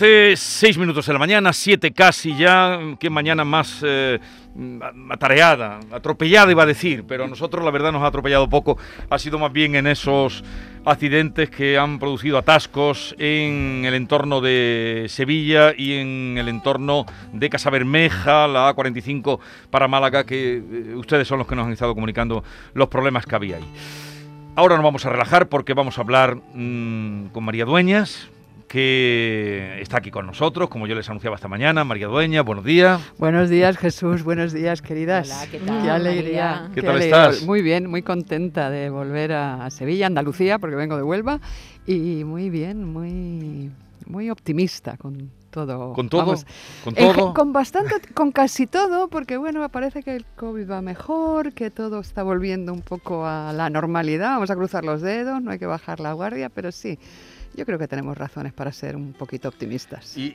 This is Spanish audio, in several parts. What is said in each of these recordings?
11, 6 minutos de la mañana, 7 casi ya. Qué mañana más eh, atareada, atropellada iba a decir, pero a nosotros la verdad nos ha atropellado poco. Ha sido más bien en esos accidentes que han producido atascos en el entorno de Sevilla y en el entorno de Casabermeja, la A45 para Málaga, que eh, ustedes son los que nos han estado comunicando los problemas que había ahí. Ahora nos vamos a relajar porque vamos a hablar mmm, con María Dueñas, que está aquí con nosotros, como yo les anunciaba esta mañana. María Dueña, buenos días. Buenos días, Jesús. Buenos días, queridas. Hola, ¿qué tal? Qué alegría. ¿Qué qué tal alegría. estás? Muy bien, muy contenta de volver a Sevilla, Andalucía, porque vengo de Huelva. Y muy bien, muy, muy optimista con todo. ¿Con todo? Vamos, ¿Con todo? con bastante, con casi todo, porque bueno, parece que el COVID va mejor, que todo está volviendo un poco a la normalidad. Vamos a cruzar los dedos, no hay que bajar la guardia, pero sí, yo creo que tenemos razones para ser un poquito optimistas. Y,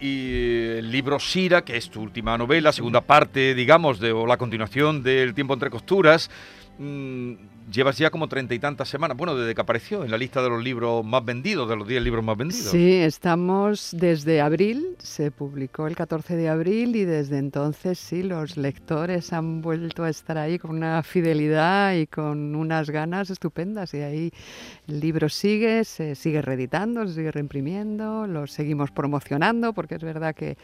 el libro Sira, que es tu última novela, segunda parte, digamos, de, o la continuación del Tiempo entre Costuras, mm, llevas ya como treinta y tantas semanas, bueno, desde que apareció en la lista de los libros más vendidos, de los 10 libros más vendidos. Sí, estamos desde abril, se publicó el 14 de abril y desde entonces sí, los lectores han vuelto a estar ahí con una fidelidad y con unas ganas estupendas y ahí el libro sigue, se sigue reeditando, se sigue reimprimiendo, lo seguimos promocionando porque es verdad que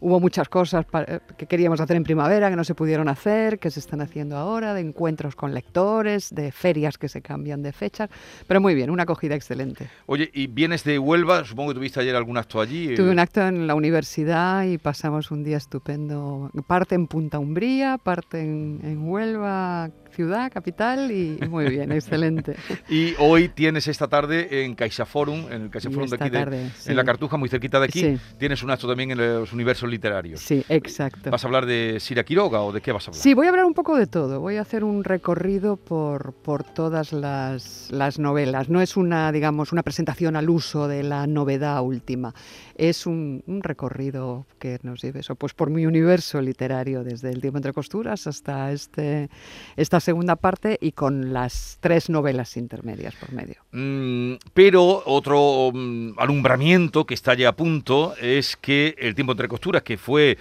hubo muchas cosas pa- eh, que queríamos hacer en primavera que no se pudieron hacer, que se están haciendo ahora, de encuentros con lectores, de ferias que se cambian de fechas, pero muy bien, una acogida excelente. Oye, y vienes de Huelva, supongo que tuviste ayer algún acto allí. Tuve eh, un acto en la universidad y pasamos un día estupendo. Parte en Punta Umbría, parte en, en Huelva, ciudad, capital, y, muy bien, excelente. Y hoy tienes esta tarde en CaixaForum, en el CaixaForum de aquí, de- tarde, sí. en la Cartuja, muy cerquita de aquí, Sí. tienes un acto también en los universos literarios. Sí, exacto. ¿Vas a hablar de Sira Quiroga o de qué vas a hablar? Sí, voy a hablar un poco de todo. Voy a hacer un recorrido por, por todas las, las novelas. No es una, digamos, una presentación al uso de la novedad última. Es un, un recorrido que nos lleve eso, pues por mi universo literario, desde el tiempo entre costuras hasta este, esta segunda parte y con las tres novelas intermedias por medio. Mm, pero otro mm, alumbramiento que está ya a punto es que El tiempo entre costuras, que fue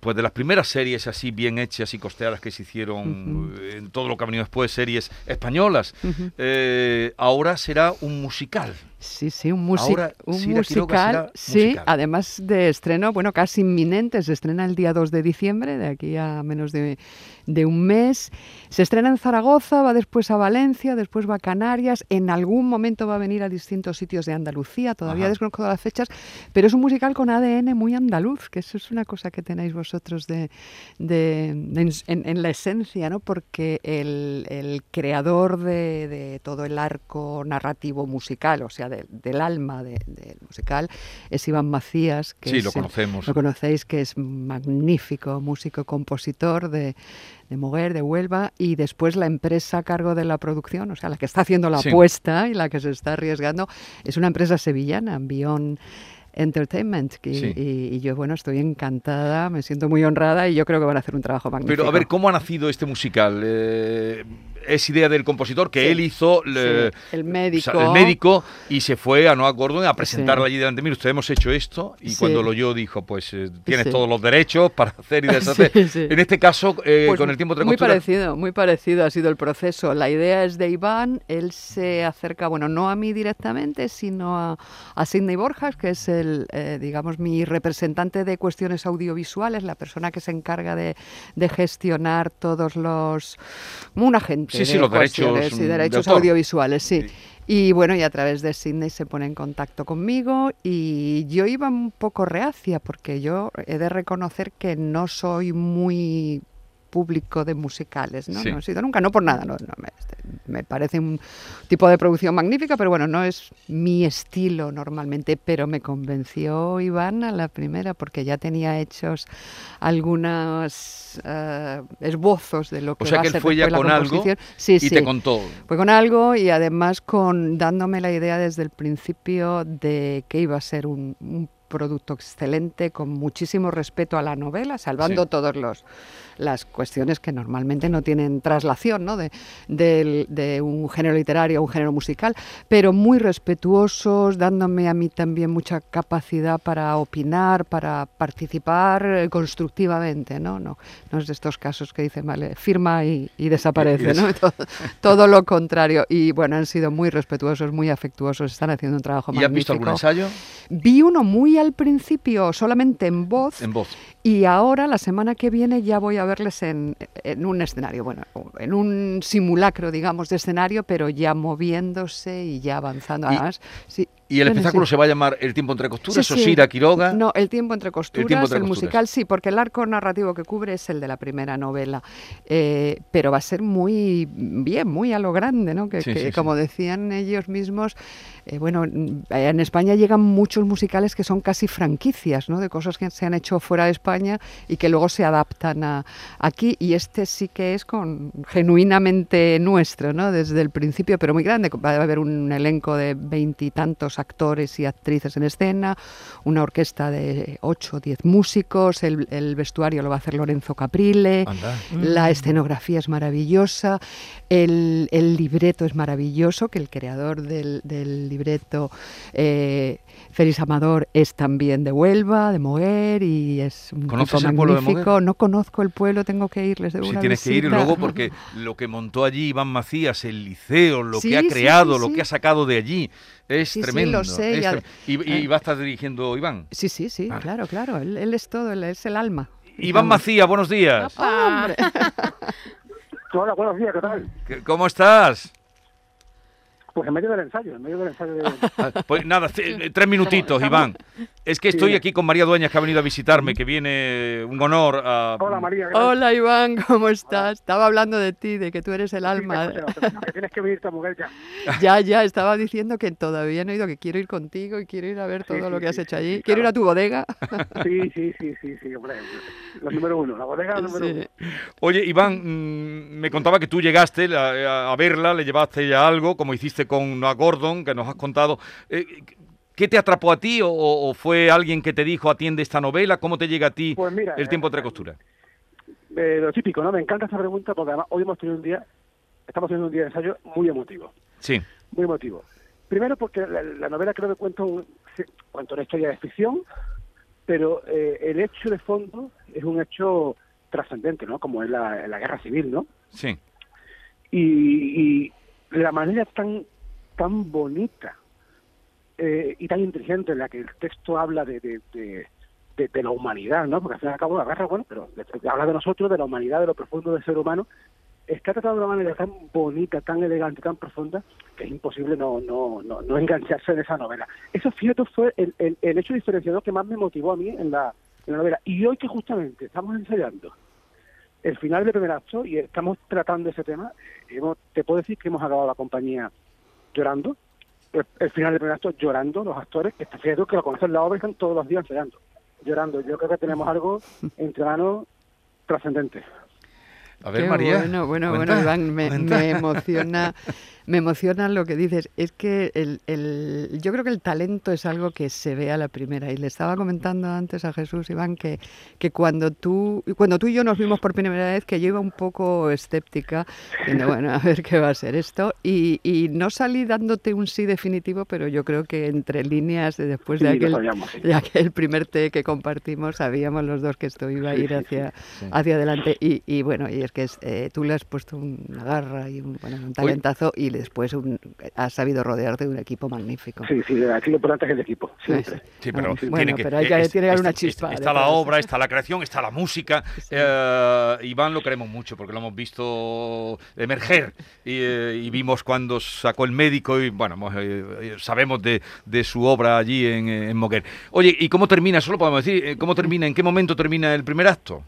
pues de las primeras series así bien hechas y costeadas que se hicieron eh, en todo lo que ha venido después, series españolas, eh, ahora será un musical. Sí, sí, un, Ahora un Quiroga musical, sí, musical. además de estreno, bueno, casi inminente, se estrena el día 2 de diciembre, de aquí a menos de, de un mes. Se estrena en Zaragoza, va después a Valencia, después va a Canarias, en algún momento va a venir a distintos sitios de Andalucía, todavía Ajá. desconozco las fechas, pero es un musical con ADN muy andaluz, que eso es una cosa que tenéis vosotros de, de- de- en, en la esencia, ¿no? Porque el, el creador de, de todo el arco narrativo musical, o sea, de- del alma de- del musical, es Iván Macías, que sí, es lo conocemos. lo conocéis, que es magnífico músico, compositor de, de Moguer, de Huelva, y después la empresa a cargo de la producción, o sea, la que está haciendo la Sí. apuesta y la que se está arriesgando, es una empresa sevillana, Bion Entertainment, y, Sí. y- y yo, bueno, estoy encantada, me siento muy honrada y yo creo que van a hacer un trabajo magnífico. Pero a ver, ¿cómo ha nacido este musical? Eh, es idea del compositor que Sí, él hizo Sí, le- el o médico. sea, el médico y se fue a Noah Gordon a presentarlo Sí. allí delante. Mire, usted hemos hecho esto y Sí. cuando lo oyó dijo, pues eh, tienes Sí. todos los derechos para hacer y deshacer. Sí, sí. En este caso, eh, Pues con el tiempo entre Muy parecido, muy parecido ha sido el proceso. La idea es de Iván, él se acerca, bueno, no a mí directamente, sino a, a Sidney Borjas, que es el, eh, digamos, mi representante de cuestiones audiovisuales, la persona que se encarga de, de gestionar todos los... como un Sí, sí, los derechos, y de derechos audiovisuales, sí. Sí. Y bueno, y a través de Sidney se pone en contacto conmigo y yo iba un poco reacia porque yo he de reconocer que no soy muy público de musicales, ¿no? Sí. No he sido nunca, no por nada, no, no, me, este, me parece un tipo de producción magnífica, pero bueno, no es mi estilo normalmente, pero me convenció Iván a la primera porque ya tenía hechos algunos eh, esbozos de lo que o sea va que él fue ya con algo. Sí, y sí. te contó. Fue con algo y además con dándome la idea desde el principio de que iba a ser un, un producto excelente, con muchísimo respeto a la novela, salvando todos los las cuestiones que normalmente no tienen traslación ¿no? De, de, un género literario a un género musical, pero muy respetuosos, dándome a mí también mucha capacidad para opinar, para participar eh, constructivamente, ¿no? No, no es de estos casos que dicen, vale, firma y, desaparece, ¿no? Todo, todo, lo contrario. Y bueno, han sido muy respetuosos, muy afectuosos, están haciendo un trabajo magnífico. ¿Y has visto algún ensayo? Vi uno muy al principio, solamente en voz. En voz. Y ahora, la semana que viene, ya voy a verles en, en, un escenario, bueno, en un simulacro, digamos, de escenario, pero ya moviéndose y ya avanzando. Además, sí, ¿Y el espectáculo se va a llamar El tiempo entre costuras o Sira Quiroga? No, El tiempo entre costuras, el, musical sí, porque el arco narrativo que cubre es el de la primera novela, eh, pero va a ser muy bien, muy a lo grande, ¿no? Que, como decían ellos mismos, eh, bueno, en España llegan muchos musicales que son casi franquicias, ¿no? De cosas que se han hecho fuera de España y que luego se adaptan a, aquí y este sí que es con genuinamente nuestro, ¿no? Desde el principio, pero muy grande. Va a haber un elenco de veintitantos actores y actrices en escena, una orquesta de 8 o 10 músicos, el, vestuario lo va a hacer Lorenzo Caprile, la escenografía es maravillosa, el, libreto es maravilloso, que el creador del, libreto... Eh, Félix Amador es también de Huelva, de Moguer y es un ¿Conoces el pueblo de No conozco el pueblo, tengo que irles de Sí, tienes que ir luego porque lo que montó allí Iván Macías, el liceo, lo que ha creado, lo que ha sacado de allí, es tremendo. Sí, lo sé. y, y, va a estar dirigiendo Iván. Sí, sí, sí, ah. claro, claro. Él, es todo, él es el alma. Iván Macías, buenos días. Hola, buenos días, ¿qué tal? ¿Cómo estás? Pues en medio del ensayo, en medio del ensayo. De... Ah, pues nada, tres minutitos, Iván. Es que estoy aquí con María Dueñas, que ha venido a visitarme, que viene un honor a... Hola, María. Hola, Iván, ¿cómo estás? Estaba hablando de ti, de que tú eres el alma. que tienes que venir esta mujer ya. Ya, ya, estaba diciendo que todavía no he ido, que quiero ir contigo y quiero ir a ver todo lo que has hecho allí. quiero ir a tu bodega. Sí, sí, sí, sí, sí, hombre. La número uno, la bodega número uno. Oye, Iván, mm, me contaba que tú llegaste a, verla, le llevaste ya algo, como hiciste con Noah Gordon, que nos has contado. Eh, ¿Qué te atrapó a ti o, fue alguien que te dijo atiende esta novela? ¿Cómo te llega a ti pues el tiempo entre costuras? Eh, lo típico, ¿no? Me encanta esta pregunta porque además hoy hemos tenido un día, estamos teniendo un día de ensayo muy emotivo. Sí. Muy emotivo. Primero porque la, novela creo que cuenta, un, cuenta una historia de ficción, pero eh, el hecho de fondo es un hecho trascendente, ¿no? Como es la, guerra civil, ¿no? Sí. Y, y la manera tan tan bonita eh, y tan inteligente en la que el texto habla de, de, de, la humanidad, ¿no? Porque al fin y al cabo la guerra, bueno, pero habla de nosotros, de la humanidad, de lo profundo del ser humano, está tratado de una manera tan bonita, tan elegante, tan profunda, que es imposible no, no, no, no engancharse en esa novela. Eso, fíjate, fue el, el, el, hecho diferenciador que más me motivó a mí en la, en la novela. Y hoy que justamente estamos ensayando el final del primer acto y estamos tratando ese tema, hemos, te puedo decir que hemos acabado la compañía llorando, el, final del primer acto llorando los actores, que está cierto que lo conocen la obra y están todos los días llorando, llorando. Yo creo que tenemos algo entre manos trascendente. A ver, María. Bueno, bueno, bueno, Iván, me, me emociona me emociona lo que dices. Es que el, el, yo creo que el talento es algo que se ve a la primera. Y le estaba comentando antes a Jesús, Iván, que, que cuando, tú, cuando tú y yo nos vimos por primera vez, que yo iba un poco escéptica, diciendo, bueno, a ver qué va a ser esto. Y, y no salí dándote un sí definitivo, pero yo creo que entre líneas, después de, aquel, de aquel primer té que compartimos, sabíamos los dos que esto iba a ir hacia, hacia adelante. Y, y, bueno, y es que eh, tú le has puesto una garra y un, bueno, un talentazo. Y después has sabido rodearte de un equipo magnífico. Sí, sí, aquí lo importante es el equipo, Sí, pero, tiene que, hay que, tiene que haber una chispa. Está la obra, está la creación, está la música. Eh, Iván lo queremos mucho porque lo hemos visto emerger y, eh, vimos cuando sacó el médico y bueno, eh, sabemos de, su obra allí en, en Moguer. Oye, ¿y cómo termina? Solo podemos decir, ¿cómo termina? ¿En qué momento termina el primer acto?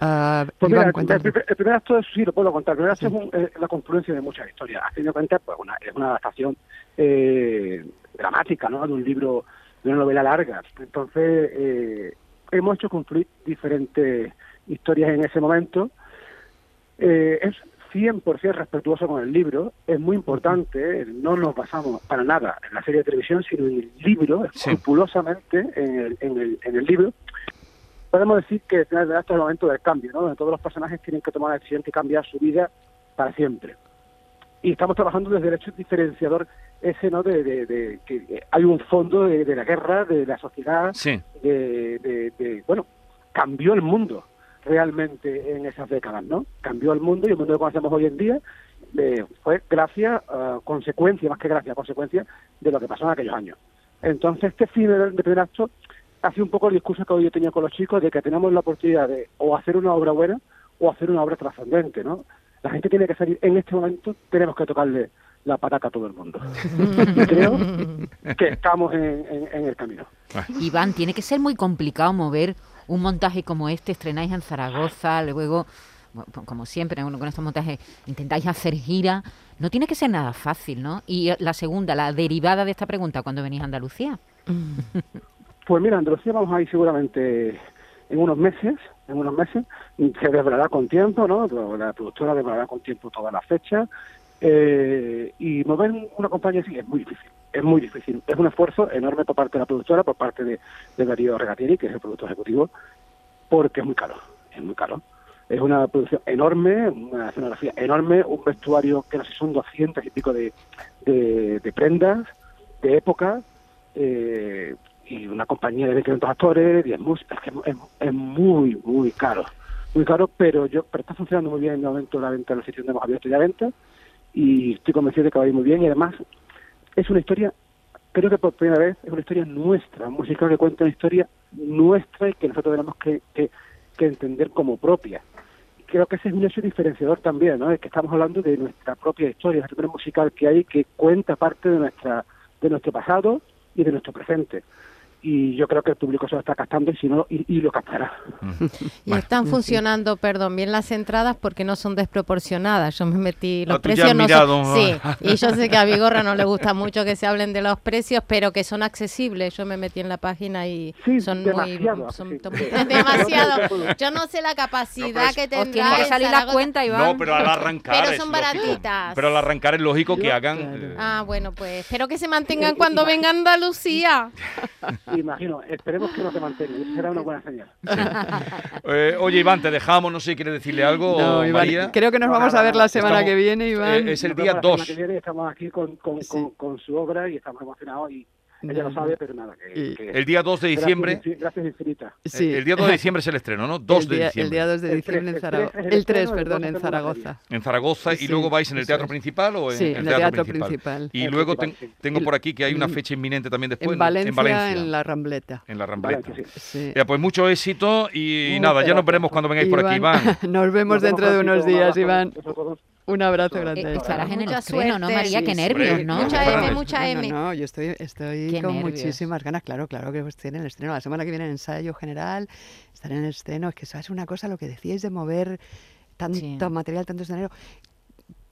Uh, pues mira, el, primer acto sí lo puedo contar. El primer acto es, la confluencia de muchas historias. A fin de cuentas, pues una, es una adaptación eh, dramática, ¿no? De un libro, de una novela larga. Entonces, eh, hemos hecho confluir diferentes historias en ese momento. Eh, es 100% respetuoso con el libro. Es muy importante, no nos basamos para nada en la serie de televisión, sino en el libro, escrupulosamente en el, en el, en el libro. Podemos decir que este es el momento del cambio, ¿no? donde todos los personajes tienen que tomar la decisión de cambiar su vida para siempre. Y estamos trabajando desde el hecho diferenciador ese, ¿no? De, que hay un fondo de, la guerra, de la sociedad, de, bueno, cambió el mundo realmente en esas décadas, ¿no? Cambió el mundo y el mundo que conocemos hoy en día eh, fue gracias, uh, consecuencia, más que gracias, consecuencia de lo que pasó en aquellos años. Entonces, este fin de, primer acto hace un poco el discurso que hoy he tenido con los chicos de que tenemos la oportunidad de o hacer una obra buena o hacer una obra trascendente, ¿no? La gente tiene que salir, en este momento tenemos que tocarle la pataca a todo el mundo. y creo que estamos en, en el camino. Iván, tiene que ser muy complicado mover un montaje como este, estrenáis en Zaragoza, luego, como siempre, con estos montajes intentáis hacer gira. No tiene que ser nada fácil, ¿no? Y la segunda, la derivada de esta pregunta, ¿cuándo venís a Andalucía? Pues mira, Andalucía vamos a ir seguramente en unos meses, en unos meses, se desvelará con tiempo, ¿no? La productora desvelará con tiempo todas las fechas, eh, y mover una compañía así es muy difícil, es muy difícil. Es un esfuerzo enorme por parte de la productora, por parte de, de Darío Regatini, que es el productor ejecutivo, porque es muy caro, es muy caro. Es una producción enorme, una escenografía enorme, un vestuario que no sé, son 200 y pico de, de, prendas, de época, eh, y una compañía de 500 actores, 10 músicos, es, es, muy, muy caro. Muy caro, pero yo pero está funcionando muy bien en el momento de la venta en los sitios donde hemos abierto ya venta y estoy convencido de que va a ir muy bien y además es una historia, creo que por primera vez es una historia nuestra, un musical que cuenta una historia nuestra y que nosotros tenemos que, que, entender como propia. Creo que ese es un hecho diferenciador también, ¿no? Es que estamos hablando de nuestra propia historia, la historia musical que hay que cuenta parte de nuestra de nuestro pasado y de nuestro presente y yo creo que el público se lo está captando y si no y, lo captará. Y están funcionando, perdón, bien las entradas porque no son desproporcionadas. Yo me metí los precios no son, sí, y yo sé que a Vigorra no le gusta mucho que se hablen de los precios, pero que son accesibles. Yo me metí en la página y son muy son, demasiado. Yo no sé la capacidad que tendrá. Tiene que salir la cuenta, Iván. No, pero al arrancar Pero son baratitas. Pero al arrancar es lógico que hagan eh, Ah, bueno, pues espero que se mantengan cuando venga Andalucía. Imagino, esperemos que no se mantenga, será una buena señal. Eh, oye, Iván, te dejamos, no sé, ¿quieres decirle algo? No, Iván, creo que nos vamos a ver la semana que viene, Iván. Eh, es el día 2. Estamos aquí con, con, con, su obra y estamos emocionados y ella lo sabe, pero nada. el día 2 de diciembre. Gracias, infinita. Sí. El día 2 de diciembre es el estreno, ¿no? 2 de diciembre. El día 2 de diciembre en Zaragoza. El 3, perdón, en Zaragoza. En Zaragoza, y luego vais en el teatro principal o en, sí, en el teatro, principal. Y luego tengo por aquí que hay una fecha inminente también después. En Valencia, en, la Rambleta. En la Rambleta. Ya, pues mucho éxito y nada, ya nos veremos cuando vengáis por aquí, Iván. Nos vemos dentro de unos días, Iván. Un abrazo grande. Eh, estarás en el estreno, ¿no, María? Qué nervios, ¿no? Mucha M, mucha M. No, no, yo estoy, estoy con muchísimas ganas. Claro, claro que estoy en el estreno. La semana que viene en ensayo general, estaré en el estreno. Es que eso es una cosa, lo que decíais de mover tanto material, tanto escenario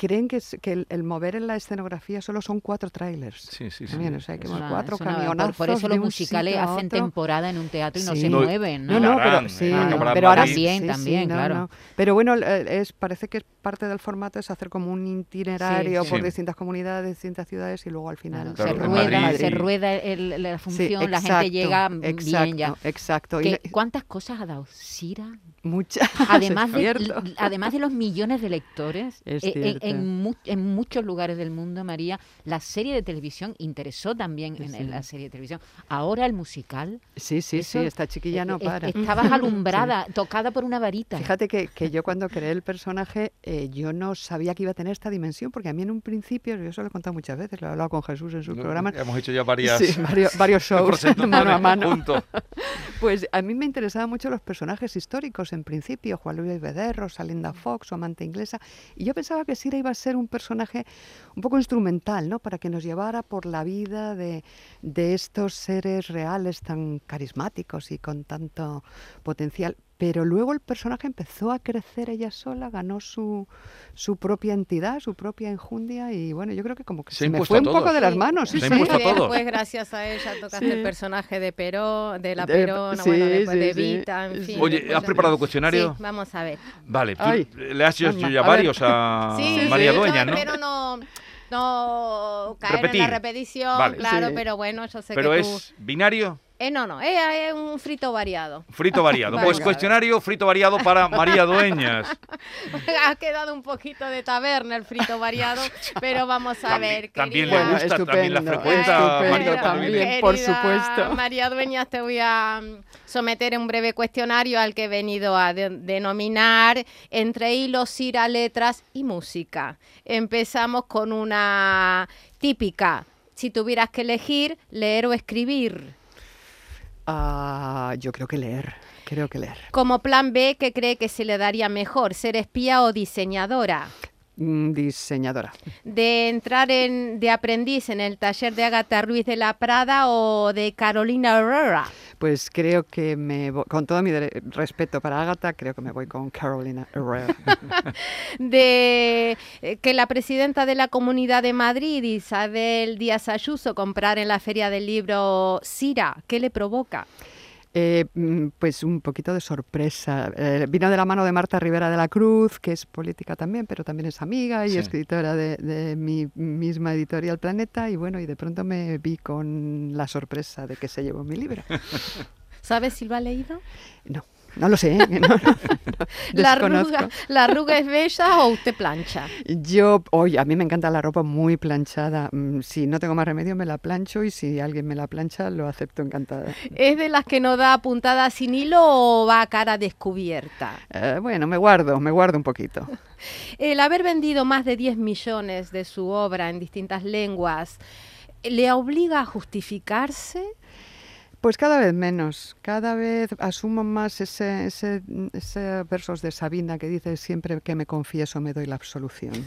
creen que, que el, mover en la escenografía solo son cuatro trailers. Sí, sí, sí. o sea, que cuatro camionazos. Por, eso los musicales hacen temporada en un teatro y no se mueven. No, no, pero, sí, pero ahora bien, también, claro. Pero bueno, es, parece que parte del formato es hacer como un itinerario por distintas comunidades, distintas ciudades y luego al final se, rueda, se rueda la función, la gente llega bien ya. Exacto. ¿Cuántas cosas ha dado Sira? Muchas. Además, de, además de los millones de lectores, es eh, en, muchos lugares del mundo, María, la serie de televisión interesó también en, la serie de televisión. Ahora el musical. Sí, sí, sí, esta chiquilla no eh, eh, para. Estabas alumbrada, tocada por una varita. Fíjate que, que yo cuando creé el personaje, eh, yo no sabía que iba a tener esta dimensión, porque a mí en un principio, yo eso lo he contado muchas veces, lo he hablado con Jesús en su programa. Hemos hecho ya varias, varios, varios shows mano a mano. Pues a mí me interesaban mucho los personajes históricos en principio, Juan Luis Bederro, Salinda Fox, su amante inglesa, y yo pensaba que Sira iba a ser un personaje un poco instrumental, ¿no? Para que nos llevara por la vida de, de estos seres reales tan carismáticos y con tanto potencial pero luego el personaje empezó a crecer ella sola, ganó su, su propia entidad, su propia enjundia y bueno, yo creo que como que se, me fue un poco de las manos. Sí, sí, sí. Después, gracias a ella, tocaste el personaje de Perón, de la Perona, bueno, después de Vita, en fin. Oye, ¿has preparado cuestionario? Sí, vamos a ver. Vale, le has hecho ya varios a, María Dueña, ¿no? Pero no no caer en la repetición, claro, pero bueno, yo sé pero que tú... es binario. Eh, no, no, es, un frito variado. Frito variado. Pues cuestionario frito variado para María Dueñas. ha quedado un poquito de taberna el frito variado, pero vamos a ver. También le gusta, también la frecuenta. María, también, por supuesto. María Dueñas, te voy a mm, someter un breve cuestionario al que he venido a denominar entre hilos, ira, letras y música. Empezamos con una típica. Si tuvieras que elegir, leer o escribir. Ah, yo creo que leer. Creo que leer. Como plan B, ¿qué cree que se le daría mejor? ¿Ser espía o diseñadora? Mm, diseñadora. ¿De entrar en, de aprendiz en el taller de Agatha Ruiz de la Prada o de Carolina Herrera? Pues creo que me con todo mi respeto para Agatha, creo que me voy con Carolina Herrera. de eh, que la presidenta de la Comunidad de Madrid, Isabel Díaz Ayuso, comprar en la Feria del Libro Sira, ¿qué le provoca? Eh, mm, pues un poquito de sorpresa. Eh, vino de la mano de Marta Rivera de la Cruz, que es política también, pero también es amiga y escritora de, mi misma editorial Planeta. Y bueno, y de pronto me vi con la sorpresa de que se llevó mi libro. ¿Sabes si lo ha leído? No. No lo sé. ¿La, arruga, ¿La arruga es bella o usted plancha? Yo, oye, a mí me encanta la ropa muy planchada. Mm, si no tengo más remedio, me la plancho y si alguien me la plancha, lo acepto encantada. ¿Es de las que no da puntada sin hilo o va a cara descubierta? Eh, bueno, me guardo, me guardo un poquito. El haber vendido más de 10 millones de su obra en distintas lenguas, ¿le obliga a justificarse? Pues cada vez menos, cada vez asumo más ese, ese, versos de Sabina que dice siempre que me confieso me doy la absolución.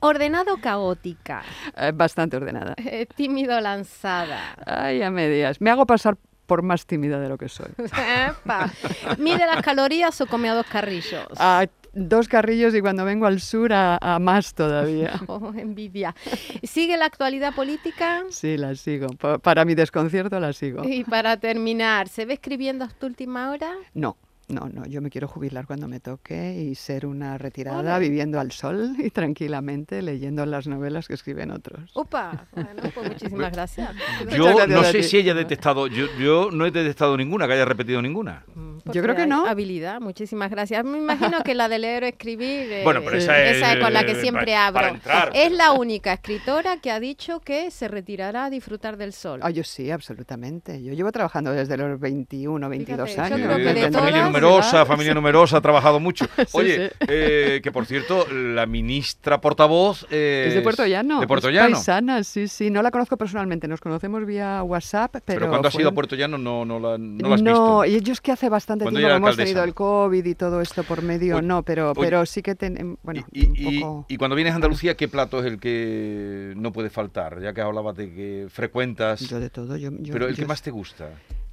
Ordenado caótica. Eh, bastante ordenada. Eh, tímido lanzada. Ay, a medias. Me hago pasar por más tímida de lo que soy. ¿Mide las calorías o come a dos carrillos? Ah, dos carrillos y cuando vengo al sur a, más todavía. Oh, envidia. ¿Sigue la actualidad política? Sí, la sigo. para mi desconcierto la sigo. Y para terminar, ¿se ve escribiendo hasta última hora? No. No, no, yo me quiero jubilar cuando me toque y ser una retirada viviendo al sol y tranquilamente leyendo las novelas que escriben otros. Opa, bueno, pues muchísimas gracias. Yo no sé si ella ha detectado, yo, yo no he detectado ninguna, que haya repetido ninguna. Mm, yo creo que no. Habilidad, muchísimas gracias. Me imagino que la de leer o escribir, eh, bueno, pero esa, es, con la que siempre hablo. Es la única escritora que ha dicho que se retirará a disfrutar del sol. Ah, yo sí, absolutamente. Yo llevo trabajando desde los 21, 22 años. Yo creo que de todas, numerosa, familia numerosa, ha trabajado mucho. Oye, Eh, que por cierto, la ministra portavoz... Eh, es de Puerto Llano. De Puerto Llano. paisana, sí, sí. No la conozco personalmente, nos conocemos vía WhatsApp, pero... Pero cuando has ido a Puerto Llano no, no, la, no la has visto. No, y ellos que hace bastante tiempo que hemos tenido el COVID y todo esto por medio, no, pero, pero sí que tenemos... Bueno, y, y, cuando vienes a Andalucía, ¿qué plato es el que no puede faltar? Ya que hablabas de que frecuentas... Yo de todo. Yo, pero el que más te gusta.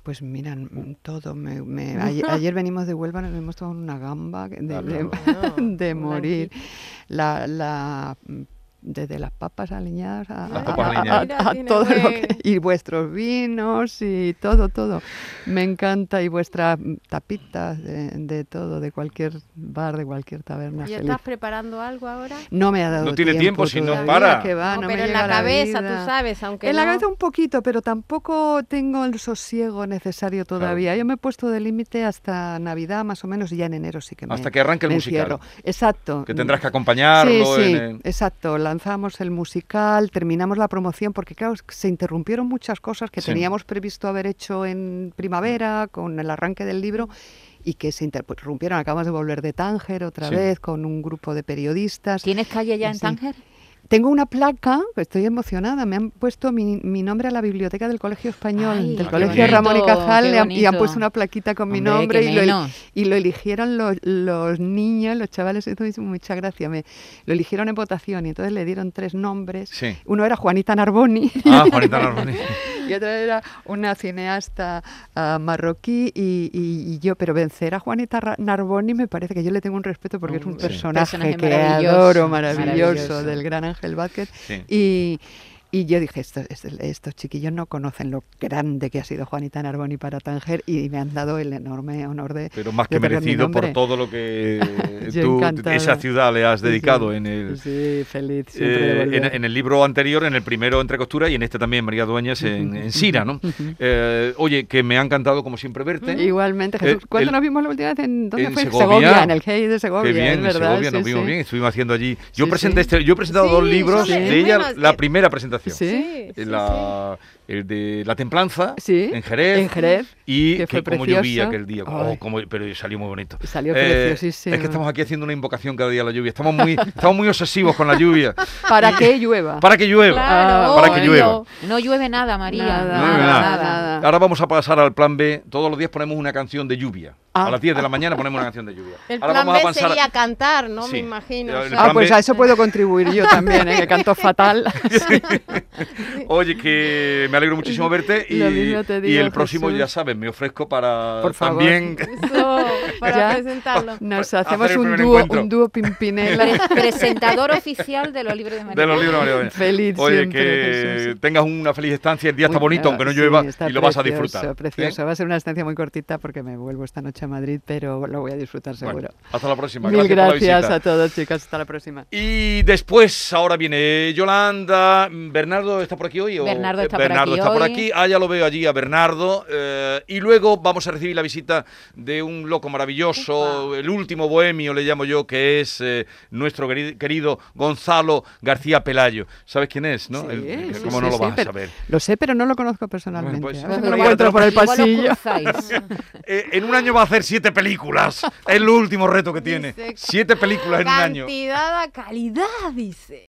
Pues miran, mm, todo. Me, ayer, venimos de Huelva, nos hemos tomado una gamba de, de, morir. La, la desde las papas aliñadas a, todo lo que, y vuestros vinos y todo, todo. Me encanta y vuestras tapitas de, todo, de cualquier bar, de cualquier taberna. ¿Y estás preparando algo ahora? No me ha dado No tiene tiempo, si no para. pero en la cabeza, tú sabes, aunque En la cabeza un poquito, pero tampoco tengo el sosiego necesario todavía. Yo me he puesto de límite hasta Navidad más o menos y ya en enero sí que me Hasta que arranque el musical. Exacto. Que tendrás que acompañarlo. Sí, sí, exacto lanzamos el musical, terminamos la promoción, porque claro, se interrumpieron muchas cosas que teníamos previsto haber hecho en primavera, con el arranque del libro, y que se interrumpieron. Acabamos de volver de Tánger otra vez con un grupo de periodistas. ¿Tienes calle ya en Tánger? Tengo una placa, estoy emocionada, me han puesto mi, nombre a la biblioteca del Colegio Español, del Colegio Ramón y Cajal, y han puesto una plaquita con mi nombre y lo, y lo, eligieron los, los, niños, los chavales, esto me hizo mucha gracia, me, lo eligieron en votación y entonces le dieron tres nombres. Uno era Juanita Narboni. Ah, Juanita Narboni. y otra era una cineasta uh, marroquí y, y, y, yo, pero vencer a Juanita Narboni me parece que yo le tengo un respeto porque es un sí. personaje, personaje, que adoro, maravilloso, maravilloso, del gran Ángel Vázquez. Sí. Y, y yo dije, estos, estos, chiquillos no conocen lo grande que ha sido Juanita Narboni para Tanger y me han dado el enorme honor de... Pero más que merecido por todo lo que tú, esa ciudad le has dedicado sí, en el... Sí, feliz. Eh, en, en, el libro anterior, en el primero Entre Costuras y en este también María Dueñas en, en Sira, ¿no? eh, oye, que me ha encantado como siempre verte. Igualmente, Jesús. Eh, ¿Cuándo el, nos vimos la última vez? ¿En dónde en fue? Segovia, Segovia, en el GEI de Segovia, Qué bien, ¿verdad? En Segovia nos vimos bien, estuvimos haciendo allí... Yo presenté este, yo he presentado dos libros de ella, la primera presentación. Sí la, el de La Templanza sí, en Jerez. En Jerez. Y que, que como llovía aquel día. Oh, como, pero salió muy bonito. Salió eh, preciosísimo. Es que estamos aquí haciendo una invocación cada día a la lluvia. Estamos muy, estamos muy obsesivos con la lluvia. Para que llueva. Para que llueva. Claro, para que llueva. No llueve nada, María. Nada, No llueve nada, nada. nada. Ahora vamos a pasar al plan B. Todos los días ponemos una canción de lluvia. Ah. A las 10 de la mañana ponemos una canción de lluvia. El Ahora plan vamos a B pasar sería cantar, ¿no? Sí. Me imagino. Ah, pues B. a eso puedo contribuir yo también, ¿eh? que canto fatal. Oye, que me alegro muchísimo verte y, Lo mismo te y digo, el próximo, Jesús. ya sabes, me ofrezco para Por favor. también Eso, para Ya. presentarlo. Nos hacemos un dúo, encuentro. un dúo Pimpinela. Pre- presentador oficial de los libros de María. de los libros de María. Feliz Oye, siempre, que Jesús. tengas una feliz estancia. El día está Muy- bonito, aunque no sí, llueva, está y lo vas a precioso, disfrutar. ¿eh? Precioso, va a ser una estancia muy cortita porque me vuelvo esta noche a Madrid, pero lo voy a disfrutar seguro. Bueno, hasta la próxima. Mil gracias, por la gracias visita. a todos, chicos. Hasta la próxima. Y después, ahora viene Yolanda. ¿Bernardo está por aquí hoy? o- Bernardo está eh, por Bernardo aquí está por hoy. aquí. Ah, ya lo veo allí a Bernardo. eh, y luego vamos a recibir la visita de un loco maravilloso, el último bohemio, le llamo yo, que es eh, nuestro queri- querido Gonzalo García Pelayo. ¿Sabes quién es, no? Sí, El- sí, ¿Cómo sí, no lo sí, vas a pero- saber? Lo sé, pero no lo conozco personalmente. Bueno, pues, a bueno, me lo encuentro por el pasillo. Eh, en un año va a hacer siete películas. Es el último reto que tiene. Dice, Siete películas en un año. Cantidad a calidad, dice.